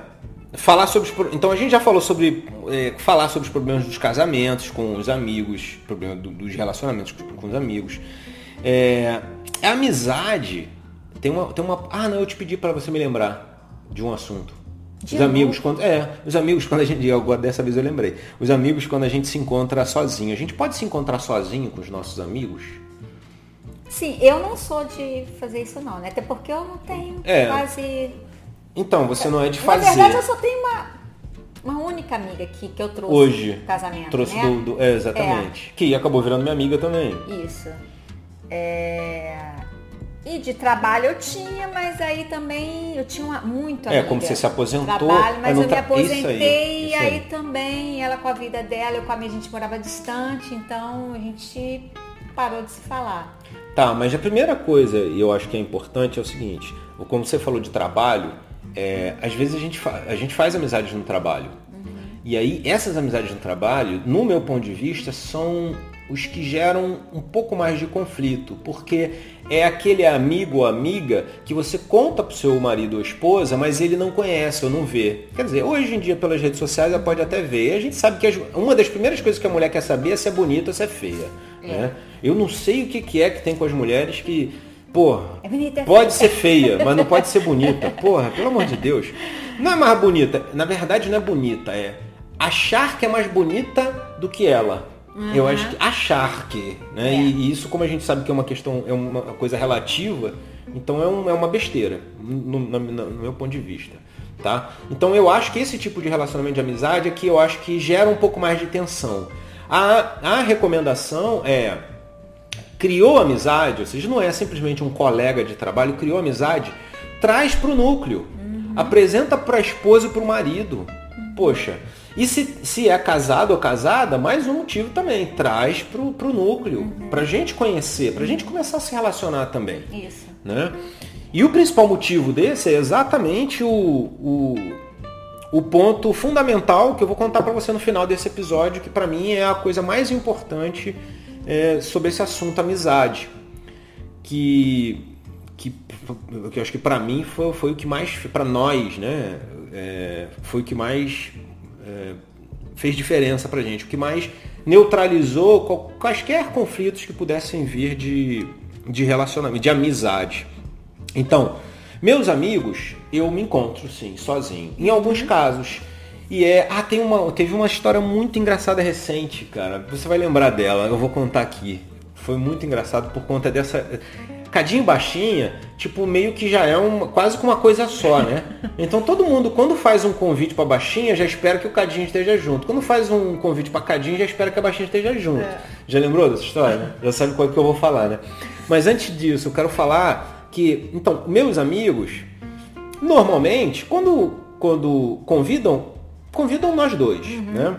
Speaker 1: falar sobre então a gente já falou sobre é, falar sobre os problemas dos casamentos com os amigos, problema do, dos relacionamentos com os amigos. É, a amizade tem uma, tem uma. Ah, não, eu te pedi para você me lembrar de um assunto. De os amigos quando é, os amigos quando a gente agora dessa vez eu lembrei. Os amigos quando a gente se encontra sozinho. A gente pode se encontrar sozinho com os nossos amigos?
Speaker 2: Sim, eu não sou de fazer isso não, né? Até porque eu não tenho é. quase
Speaker 1: Então, você não é de fazer.
Speaker 2: Na verdade, eu só tenho uma uma única amiga aqui que eu trouxe
Speaker 1: hoje
Speaker 2: casamento,
Speaker 1: trouxe
Speaker 2: né?
Speaker 1: do, do é, exatamente. É. Que acabou virando minha amiga também.
Speaker 2: Isso. É... E de trabalho eu tinha, mas aí também eu tinha uma, muito
Speaker 1: amiga. É, como você se aposentou.
Speaker 2: Trabalho, mas eu me aposentei isso aí, isso e aí, aí, também ela com a vida dela, eu com a minha, a gente morava distante, então a gente parou de se falar.
Speaker 1: Tá, mas a primeira coisa, e eu acho que é importante, é o seguinte, como você falou de trabalho, é, às vezes a gente, a gente faz amizades no trabalho. Uhum. E aí essas amizades no trabalho, no meu ponto de vista, são os que geram um pouco mais de conflito, porque é aquele amigo ou amiga que você conta pro seu marido ou esposa, mas ele não conhece ou não vê. Quer dizer, hoje em dia pelas redes sociais ela pode até ver. E a gente sabe que as, uma das primeiras coisas que a mulher quer saber é se é bonita ou se é feia. É. Né? Eu não sei o que, que é que tem com as mulheres que, porra, é é pode ser feia, mas não pode ser bonita. Porra, pelo amor de Deus. Não é mais bonita. Na verdade não é bonita, é achar que é mais bonita do que ela. Uhum. Eu acho que achar que, né? É. E, e, isso, como a gente sabe que é uma questão, é uma coisa relativa, então é, um, é uma besteira, no, no, no, meu ponto de vista. Tá? Então eu acho que esse tipo de relacionamento de amizade é que eu acho que gera um pouco mais de tensão. A, a recomendação é criou amizade, ou seja, não é simplesmente um colega de trabalho, criou amizade, traz para o núcleo. Uhum. Apresenta para a esposa e para o marido. Poxa, e se, se é casado ou casada, mais um motivo também. Traz pro, pro núcleo. Uhum. Pra gente conhecer, pra gente começar a se relacionar também. Isso. Né? E o principal motivo desse é exatamente o, o, o ponto fundamental que eu vou contar para você no final desse episódio, que para mim é a coisa mais importante é, sobre esse assunto amizade. Que, que, que eu acho que para mim foi, foi o que mais, para nós, né? É, foi o que mais é, fez diferença para gente, o que mais neutralizou quaisquer conflitos que pudessem vir de, de relacionamento, de amizade. Então, meus amigos, eu me encontro sim, sozinho. Em alguns casos. E é. Ah, tem uma, teve uma história muito engraçada recente, cara. Você vai lembrar dela, eu vou contar aqui. Foi muito engraçado por conta dessa. Cadinho baixinha, tipo, meio que já é uma, quase que uma coisa só, né? Então todo mundo, quando faz um convite pra baixinha, já espera que o Cadinho esteja junto. Quando faz um convite pra Cadinho, já espera que a baixinha esteja junto. É. Já lembrou dessa história? Né? Já sabe qual é que eu vou falar, né? Mas antes disso, eu quero falar que, então, meus amigos, normalmente, quando, quando convidam, convidam nós dois, uhum. né?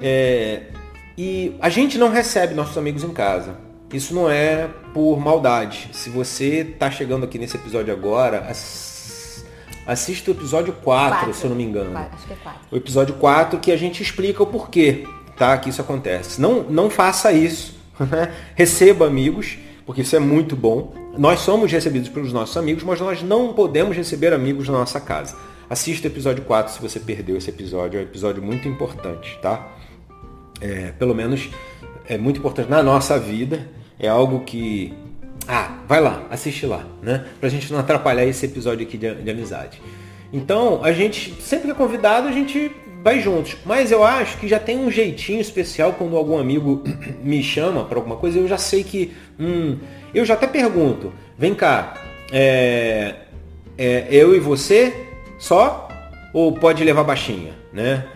Speaker 1: É, e a gente não recebe nossos amigos em casa. Isso não é por maldade. Se você está chegando aqui nesse episódio agora, assista o episódio 4, quatro. se eu não me engano. Acho que é 4. O episódio 4 que a gente explica o porquê tá, que isso acontece. Não, não faça isso. Né? Receba amigos, porque isso é muito bom. Nós somos recebidos pelos nossos amigos, mas nós não podemos receber amigos na nossa casa. Assista o episódio 4 se você perdeu esse episódio. É um episódio muito importante, tá? É, pelo menos é muito importante na nossa vida é algo que. Ah, vai lá, assiste lá, né? Pra gente não atrapalhar esse episódio aqui de, de amizade. Então, a gente, sempre que é convidado, a gente vai juntos. Mas eu acho que já tem um jeitinho especial quando algum amigo me chama para alguma coisa, eu já sei que. Hum, eu já até pergunto, vem cá, é, é eu e você só? Ou pode levar baixinha, né?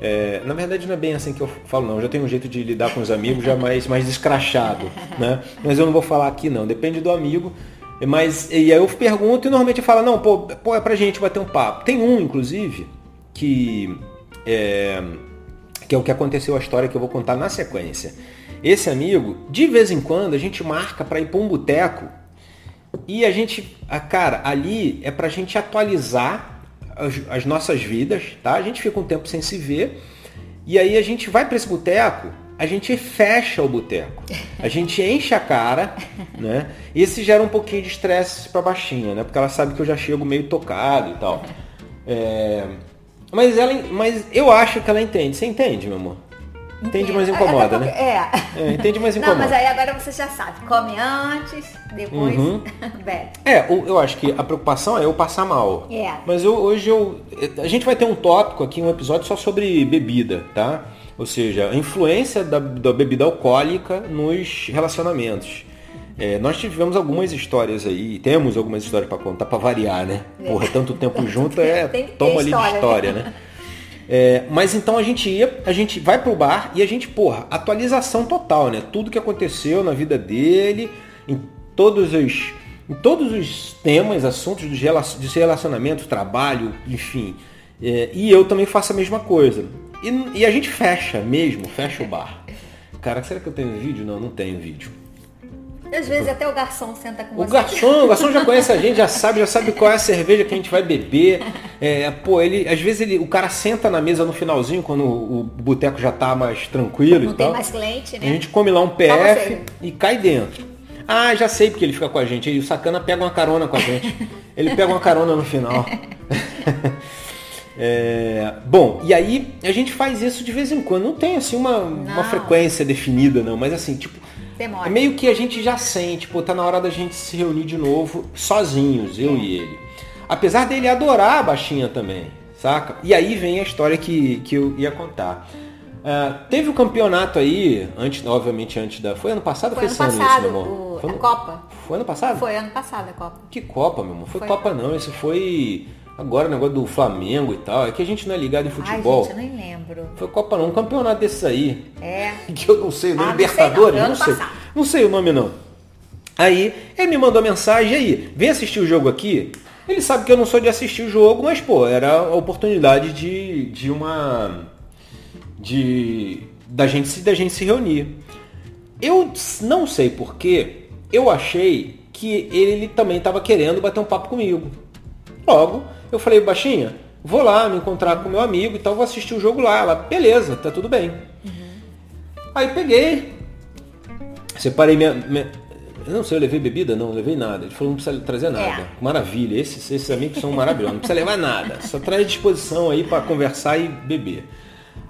Speaker 1: É, na verdade não é bem assim que eu falo não, eu já tenho um jeito de lidar com os amigos já mais, mais escrachado, né? Mas eu não vou falar aqui não, depende do amigo. Mas e aí eu pergunto e normalmente fala, não, pô, pô, é pra gente bater um papo. Tem um, inclusive, que é, que é o que aconteceu a história que eu vou contar na sequência. Esse amigo, de vez em quando, a gente marca para ir para um boteco e a gente, a cara, ali é pra gente atualizar as, as, nossas vidas, tá? A gente fica um tempo sem se ver e aí a gente vai para esse boteco, a gente fecha o boteco, a gente enche a cara, né? E isso gera um pouquinho de estresse para baixinha, né? Porque ela sabe que eu já chego meio tocado e tal. É... Mas ela, mas eu acho que ela entende. Você entende, meu amor? Entende, mas incomoda, né?
Speaker 2: É.
Speaker 1: é. Entende, mas incomoda.
Speaker 2: Não, mas aí agora você já sabe. Come antes, depois uhum.
Speaker 1: bebe. É, eu acho que a preocupação é eu passar mal. É. Mas eu, hoje eu... A gente vai ter um tópico aqui, um episódio só sobre bebida, tá? Ou seja, a influência da, da bebida alcoólica nos relacionamentos. É, nós tivemos algumas histórias aí, temos algumas histórias para contar, para variar, né? É. Porra, tanto tempo junto é toma ali de história, né? É, mas então a gente ia, a gente vai pro bar e a gente, porra, atualização total, né? Tudo que aconteceu na vida dele, em todos os, em todos os temas, assuntos de relacionamento, trabalho, enfim. É, e eu também faço a mesma coisa. E, e, a gente fecha mesmo, fecha o bar. Cara, será que eu tenho vídeo? Não, não tenho vídeo.
Speaker 2: Às vezes até o garçom senta com
Speaker 1: O
Speaker 2: você.
Speaker 1: garçom, o garçom já conhece a gente, já sabe, já sabe qual é a cerveja que a gente vai beber. É, pô, ele, às vezes ele, o cara senta na mesa no finalzinho, quando o, o boteco já tá mais tranquilo
Speaker 2: Não
Speaker 1: e
Speaker 2: tem
Speaker 1: tal.
Speaker 2: mais cliente,
Speaker 1: A
Speaker 2: né?
Speaker 1: gente come lá um PF e cai dentro. Ah, já sei porque ele fica com a gente. Aí o sacana pega uma carona com a gente. Ele pega uma carona no final. É, bom, e aí a gente faz isso de vez em quando. Não tem assim uma, uma frequência definida, não, mas assim, tipo,
Speaker 2: Demora.
Speaker 1: é meio que a gente já sente, pô, tá na hora da gente se reunir de novo, sozinhos, eu e ele. Apesar dele adorar a baixinha também, saca? E aí vem a história que, que eu ia contar. Ah, teve o campeonato aí, antes, obviamente antes da. Foi ano passado ou
Speaker 2: Foi
Speaker 1: foi
Speaker 2: ano
Speaker 1: isso,
Speaker 2: passado,
Speaker 1: meu amor?
Speaker 2: o-
Speaker 1: Foi
Speaker 2: a
Speaker 1: no-
Speaker 2: Copa.
Speaker 1: Foi ano passado?
Speaker 2: Foi ano passado a Copa.
Speaker 1: Que Copa, meu irmão? Foi,
Speaker 2: Foi.
Speaker 1: Copa não, esse foi agora o negócio do Flamengo e tal. É que a gente não é ligado em
Speaker 2: Ai,
Speaker 1: futebol.
Speaker 2: gente, eu nem lembro.
Speaker 1: Foi Copa não, um campeonato desses aí.
Speaker 2: É.
Speaker 1: Que eu não sei o nome,
Speaker 2: Ah,
Speaker 1: Libertadores,
Speaker 2: não,
Speaker 1: não, sei.
Speaker 2: passado.
Speaker 1: Não sei o nome não. Aí, ele me mandou mensagem, aí, vem assistir o jogo aqui. Ele sabe que eu não sou de assistir o jogo, mas pô, era a oportunidade de, de uma. de. da gente, se- da gente se reunir. Eu não sei porquê, eu achei que ele também estava querendo bater um papo comigo. Logo, eu falei, baixinha, vou lá me encontrar com meu amigo e tal, vou assistir o jogo lá. Ela, beleza, tá tudo bem. Aí peguei, separei minha, minha- Eu não sei, eu levei bebida? Não, levei nada. Ele falou, não precisa trazer nada.
Speaker 2: É.
Speaker 1: Maravilha, esses, esses amigos são maravilhosos, não precisa levar nada. Só traz disposição aí para conversar e beber.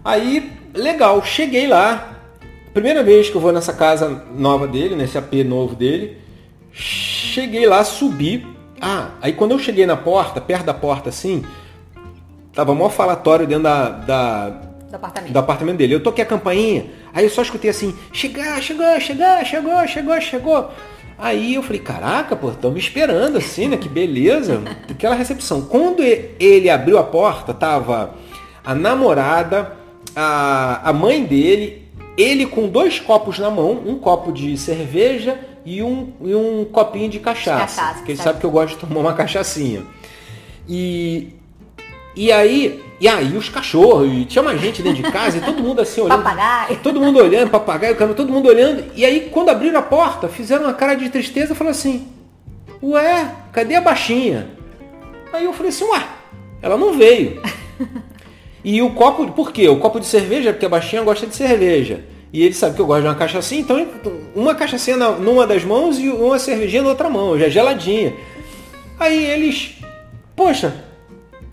Speaker 1: Aí, legal, cheguei lá. Primeira vez que eu vou nessa casa nova dele, nesse AP novo dele. Cheguei lá, subi. Ah, aí quando eu cheguei na porta, perto da porta assim, tava mó falatório dentro da, da,
Speaker 2: Do apartamento.
Speaker 1: do apartamento dele. Eu toquei a campainha, aí eu só escutei assim, chegar, chegou, chegou, chegou, chegou, chegou. Aí eu falei, caraca, pô, estão me esperando assim, né? Que beleza. Aquela recepção. Quando ele abriu a porta, tava a namorada, a, a mãe dele, ele com dois copos na mão, um copo de cerveja e um, e um copinho de cachaça.
Speaker 2: Cachaça,
Speaker 1: porque ele
Speaker 2: sabe.
Speaker 1: que eu gosto de tomar uma cachaçinha. E, e aí, e aí os cachorros, e tinha mais gente dentro de casa, e todo mundo assim olhando.
Speaker 2: Papagaio.
Speaker 1: Todo mundo olhando, papagaio, cara, todo mundo olhando. E aí, quando abriram a porta, fizeram uma cara de tristeza e falaram assim: Ué, cadê a baixinha? Aí eu falei assim: Ué, ela não veio. E o copo, por quê? O copo de cerveja, porque a baixinha gosta de cerveja. E ele sabe que eu gosto de uma cachaçinha, então uma cachaçinha na- numa das mãos e uma cervejinha na outra mão, já geladinha. Aí eles, poxa,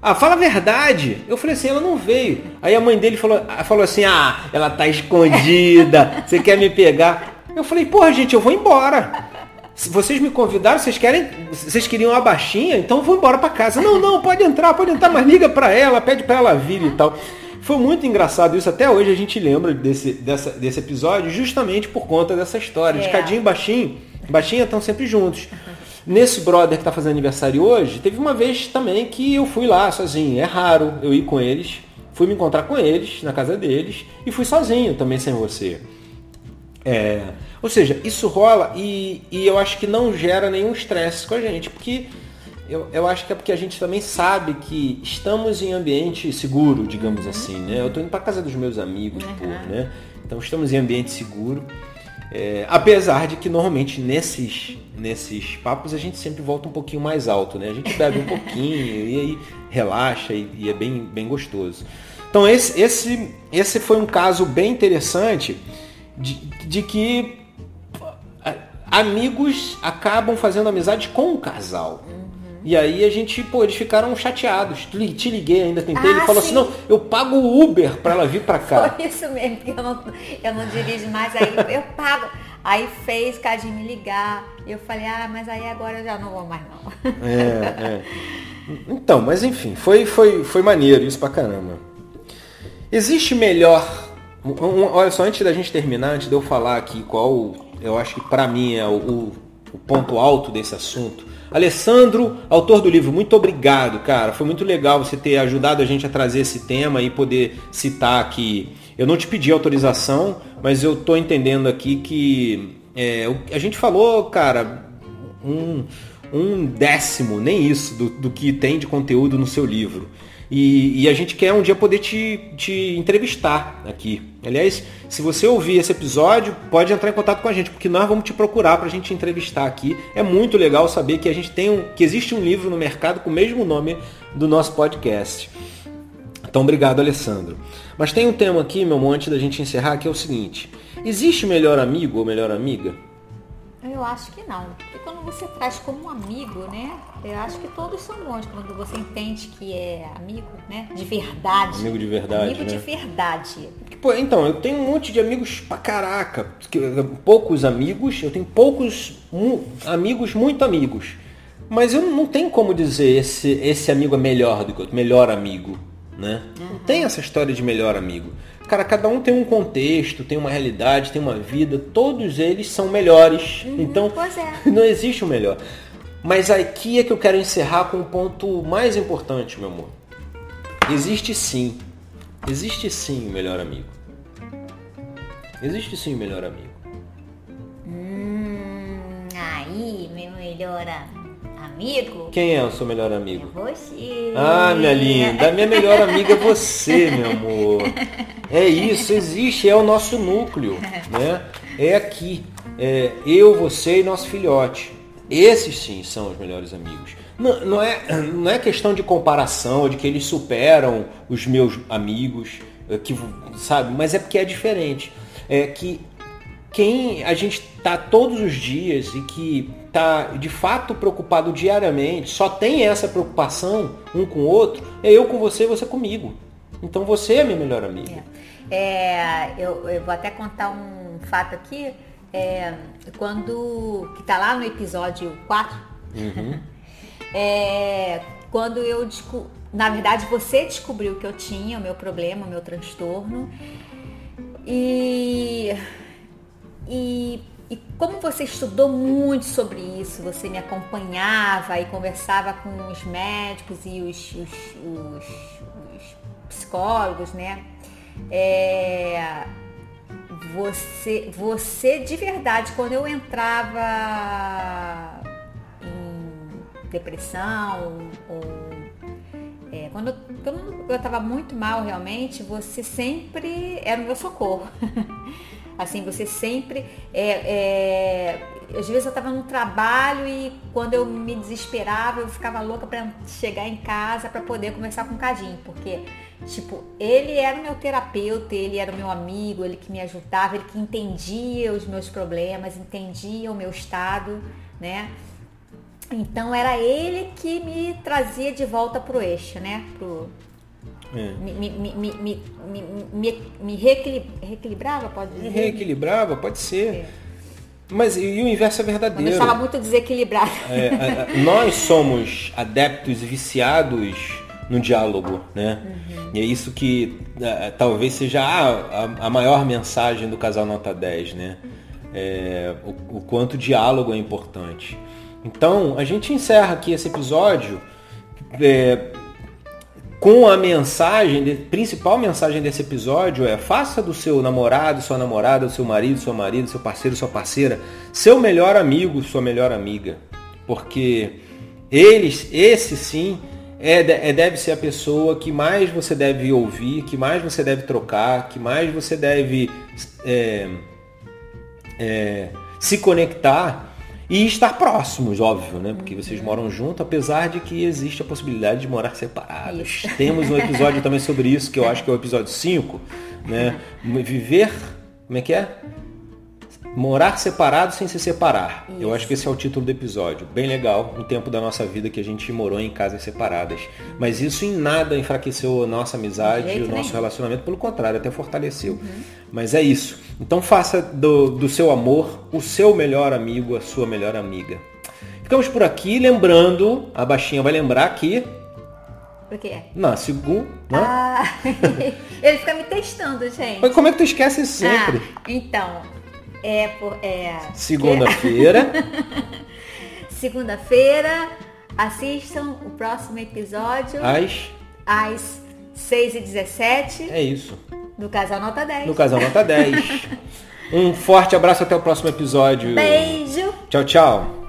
Speaker 1: ah, fala a verdade. Eu falei assim, ela não veio. Aí a mãe dele falou, falou assim, ah, ela tá escondida, você quer me pegar? Eu falei, porra, gente, eu vou embora. Se vocês me convidaram, vocês querem, vocês queriam a baixinha, então eu vou embora pra casa. Não, não, pode entrar, pode entrar, mas liga pra ela, pede pra ela vir e tal. Foi muito engraçado isso, até hoje a gente lembra desse, dessa, desse episódio justamente por conta dessa história. De
Speaker 2: É.
Speaker 1: Cadinho e Baixinho, Baixinha estão sempre juntos. Nesse brother que tá fazendo aniversário hoje, teve uma vez também que eu fui lá sozinho. É raro eu ir com eles. Fui me encontrar com eles, na casa deles, e fui sozinho também sem você. É, ou seja, isso rola e, e eu acho que não gera nenhum estresse com a gente, porque eu, eu acho que é porque a gente também sabe que estamos em ambiente seguro, digamos assim, né? Eu tô indo para casa dos meus amigos, pô, né? Então estamos em ambiente seguro. É, apesar de que normalmente nesses, nesses papos a gente sempre volta um pouquinho mais alto, né? A gente bebe um pouquinho e aí relaxa e, e é bem, bem gostoso. Então esse, esse, esse foi um caso bem interessante de, de que amigos acabam fazendo amizade com o casal. E aí a gente, pô, eles ficaram chateados. Te liguei ainda, tentei. Ele
Speaker 2: Ah,
Speaker 1: falou assim,
Speaker 2: sim.
Speaker 1: não, eu pago o Uber pra ela vir pra cá.
Speaker 2: Foi isso mesmo, que eu não, eu não dirijo mais, aí eu pago. Aí fez Cadinho me ligar. Eu falei, ah, mas aí agora eu já não vou mais não.
Speaker 1: É, é. Então, mas enfim, foi, foi, foi maneiro isso pra caramba. Existe melhor. um- um- olha só, antes da gente terminar, antes de eu falar aqui qual eu acho que pra mim é o, o- o ponto alto desse assunto. Alessandro, autor do livro, muito obrigado, cara. Foi muito legal você ter ajudado a gente a trazer esse tema e poder citar aqui. Eu não te pedi autorização, mas eu tô entendendo aqui que é, a gente falou, cara, um, um décimo, nem isso, do, do que tem de conteúdo no seu livro. E, e, a gente quer um dia poder te, te entrevistar aqui. Aliás, se você ouvir esse episódio, pode entrar em contato com a gente, porque nós vamos te procurar para a gente entrevistar aqui. É muito legal saber que a gente tem um, que existe um livro no mercado com o mesmo nome do nosso podcast. Então, obrigado, Alessandro. Mas tem um tema aqui, meu amor, antes da gente encerrar, que é o seguinte: existe melhor amigo ou melhor amiga?
Speaker 2: Eu acho que não. Porque quando você traz como um amigo, né? Eu acho que todos são bons quando você entende que é amigo, né? De verdade.
Speaker 1: Amigo de verdade.
Speaker 2: Amigo
Speaker 1: né?
Speaker 2: de verdade.
Speaker 1: Pô, então, eu tenho um monte de amigos pra caraca. Poucos amigos, eu tenho poucos mu, amigos, muito amigos. Mas eu não tenho como dizer esse, esse amigo é melhor do que outro, melhor amigo. Né? Uhum. Não tem essa história de melhor amigo. Cara, cada um tem um contexto, tem uma realidade, tem uma vida, todos eles são melhores.
Speaker 2: Uhum,
Speaker 1: então,
Speaker 2: é.
Speaker 1: não existe o melhor. Mas aqui é que eu quero encerrar com o um ponto mais importante, meu amor. Existe sim. Existe sim o melhor amigo. Existe sim o melhor amigo.
Speaker 2: Hum, aí, meu melhor amigo amigo?
Speaker 1: Quem é o seu melhor amigo?
Speaker 2: É você.
Speaker 1: Ah, minha linda, minha melhor amiga é você, meu amor. É isso, existe, é o nosso núcleo, né? É aqui, é eu, você e nosso filhote. Esses sim são os melhores amigos. Não, não, é, não é questão de comparação, de que eles superam os meus amigos, é, que, sabe? Mas é porque é diferente. É que quem a gente está todos os dias e que está de fato preocupado diariamente, só tem essa preocupação um com o outro, é eu com você, você comigo. Então você é minha melhor amiga.
Speaker 2: É, é eu, eu, vou até contar um fato aqui. É, quando. que está lá no episódio 4. Uhum. é, quando eu na verdade você descobriu que eu tinha o meu problema, o meu transtorno. E e, e como você estudou muito sobre isso, você me acompanhava e conversava com os médicos e os, os, os, os psicólogos, né? É, você, você de verdade, quando eu entrava em depressão ou é, quando, quando eu estava muito mal realmente, você sempre era o meu socorro. Assim, você sempre. É, é, às vezes eu estava no trabalho e quando eu me desesperava, eu ficava louca para chegar em casa para poder conversar com o Cadinho, porque, tipo, ele era o meu terapeuta, ele era o meu amigo, ele que me ajudava, ele que entendia os meus problemas, entendia o meu estado, né? Então era ele que me trazia de volta pro eixo, né? Pro. Me, me, me, me, me, reequilibrava, pode dizer?
Speaker 1: Reequilibrava, pode ser. É. Mas e o inverso é verdadeiro.
Speaker 2: Eu estava muito desequilibrada.
Speaker 1: É, é, é, nós somos adeptos e viciados no diálogo, né? Uhum. E é isso que é, talvez seja a, a, a, maior mensagem do casal Nota 10, né? É, o, o, quanto o diálogo é importante. Então, a gente encerra aqui esse episódio é, com a mensagem, principal mensagem desse episódio é faça do seu namorado, sua namorada, seu marido, seu marido, seu parceiro, sua parceira, seu melhor amigo, sua melhor amiga. Porque eles, esse sim, é, é, deve ser a pessoa que mais você deve ouvir, que mais você deve trocar, que mais você deve é, é, se conectar e estar próximos, óbvio, né? Porque vocês moram junto, apesar de que existe a possibilidade de morar separados. Isso. Temos um episódio também sobre isso, que eu acho que é o episódio 5, né? Viver. Como é que é? Morar separado sem se separar. Isso. Eu acho que esse é o título do episódio. Bem legal, um tempo da nossa vida que a gente morou em casas separadas. Mas isso em nada enfraqueceu a nossa amizade, o nosso nenhum. relacionamento, pelo contrário, até fortaleceu. Uhum. Mas é isso. Então faça do, do seu amor o seu melhor amigo, a sua melhor amiga. Ficamos por aqui, lembrando, a baixinha vai lembrar que
Speaker 2: por quê?
Speaker 1: Na segunda.
Speaker 2: Ah, ele fica me testando, gente.
Speaker 1: Mas como é que tu esquece isso sempre?
Speaker 2: Ah, então, é, é
Speaker 1: Segunda-feira.
Speaker 2: Segunda-feira. Assistam o próximo episódio.
Speaker 1: Às?
Speaker 2: Às 6h17.
Speaker 1: É isso.
Speaker 2: No Casal Nota 10.
Speaker 1: No Casal Nota 10. um forte abraço até o próximo episódio.
Speaker 2: Beijo.
Speaker 1: Tchau, tchau.